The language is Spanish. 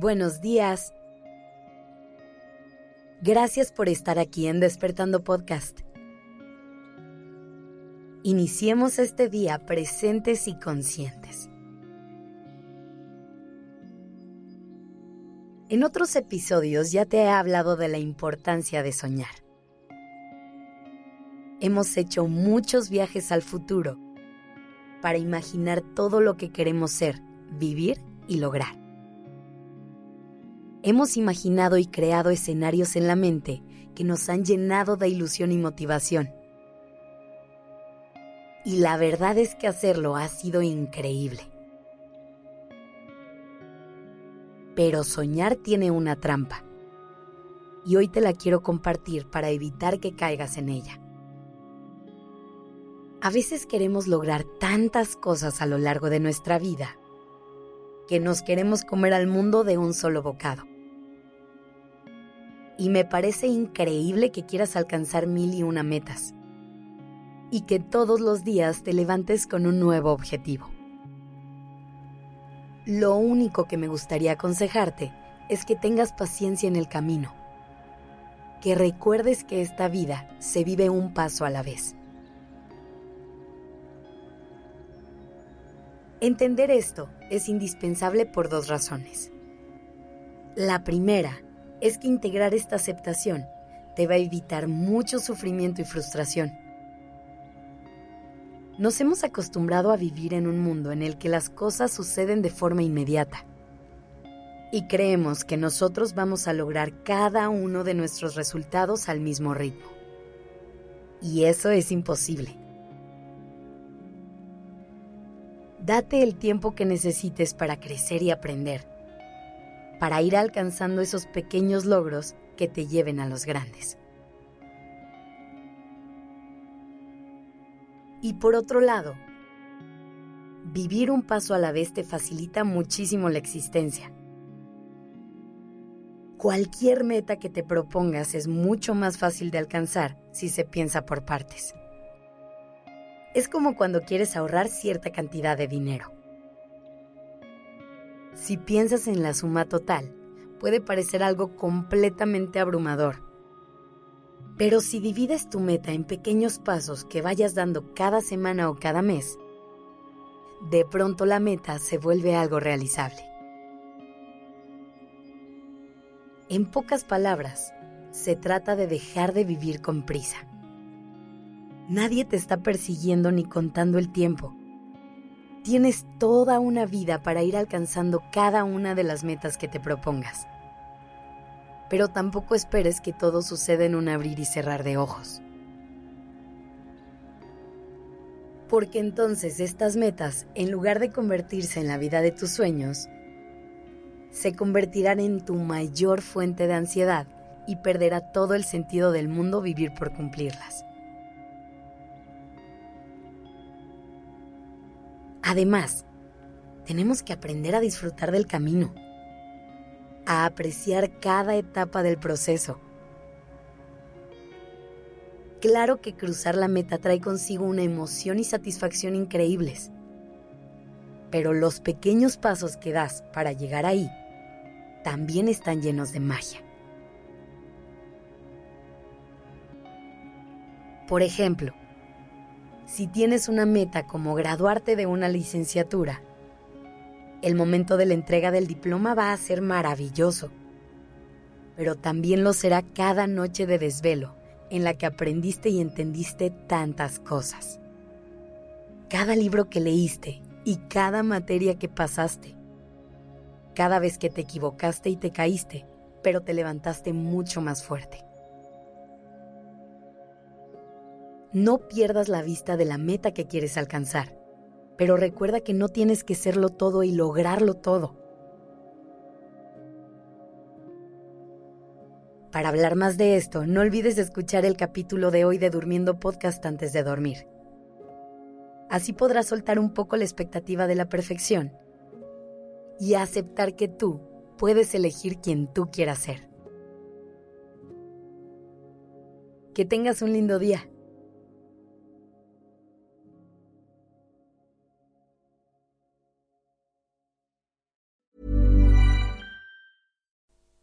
Buenos días. Gracias por estar aquí en Despertando Podcast. Iniciemos este día presentes y conscientes. En otros episodios ya te he hablado de la importancia de soñar. Hemos hecho muchos viajes al futuro para imaginar todo lo que queremos ser, vivir y lograr. Hemos imaginado y creado escenarios en la mente que nos han llenado de ilusión y motivación. Y la verdad es que hacerlo ha sido increíble. Pero soñar tiene una trampa. Y hoy te la quiero compartir para evitar que caigas en ella. A veces queremos lograr tantas cosas a lo largo de nuestra vida que nos queremos comer al mundo de un solo bocado y me parece increíble que quieras alcanzar mil y una metas y que todos los días te levantes con un nuevo objetivo. Lo único que me gustaría aconsejarte es que tengas paciencia en el camino, que recuerdes que esta vida se vive un paso a la vez. Entender esto es indispensable por dos razones. La primera es que integrar esta aceptación te va a evitar mucho sufrimiento y frustración. Nos hemos acostumbrado a vivir en un mundo en el que las cosas suceden de forma inmediata y creemos que nosotros vamos a lograr cada uno de nuestros resultados al mismo ritmo. Y eso es imposible. Date el tiempo que necesites para crecer y aprender para ir alcanzando esos pequeños logros que te lleven a los grandes. Y por otro lado, vivir un paso a la vez te facilita muchísimo la existencia. Cualquier meta que te propongas es mucho más fácil de alcanzar si se piensa por partes. Es como cuando quieres ahorrar cierta cantidad de dinero. Si piensas en la suma total, puede parecer algo completamente abrumador. Pero si divides tu meta en pequeños pasos que vayas dando cada semana o cada mes, de pronto la meta se vuelve algo realizable. En pocas palabras, se trata de dejar de vivir con prisa. Nadie te está persiguiendo ni contando el tiempo. Tienes toda una vida para ir alcanzando cada una de las metas que te propongas. Pero tampoco esperes que todo suceda en un abrir y cerrar de ojos. Porque entonces estas metas, en lugar de convertirse en la vida de tus sueños, se convertirán en tu mayor fuente de ansiedad y perderá todo el sentido del mundo vivir por cumplirlas. Además, tenemos que aprender a disfrutar del camino, a apreciar cada etapa del proceso. Claro que cruzar la meta trae consigo una emoción y satisfacción increíbles, pero los pequeños pasos que das para llegar ahí también están llenos de magia. Por ejemplo, si tienes una meta como graduarte de una licenciatura, el momento de la entrega del diploma va a ser maravilloso, pero también lo será cada noche de desvelo en la que aprendiste y entendiste tantas cosas. Cada libro que leíste y cada materia que pasaste. Cada vez que te equivocaste y te caíste, pero te levantaste mucho más fuerte. No pierdas la vista de la meta que quieres alcanzar, pero recuerda que no tienes que serlo todo y lograrlo todo. Para hablar más de esto, no olvides escuchar el capítulo de hoy de Durmiendo Podcast antes de dormir. Así podrás soltar un poco la expectativa de la perfección y aceptar que tú puedes elegir quien tú quieras ser. Que tengas un lindo día.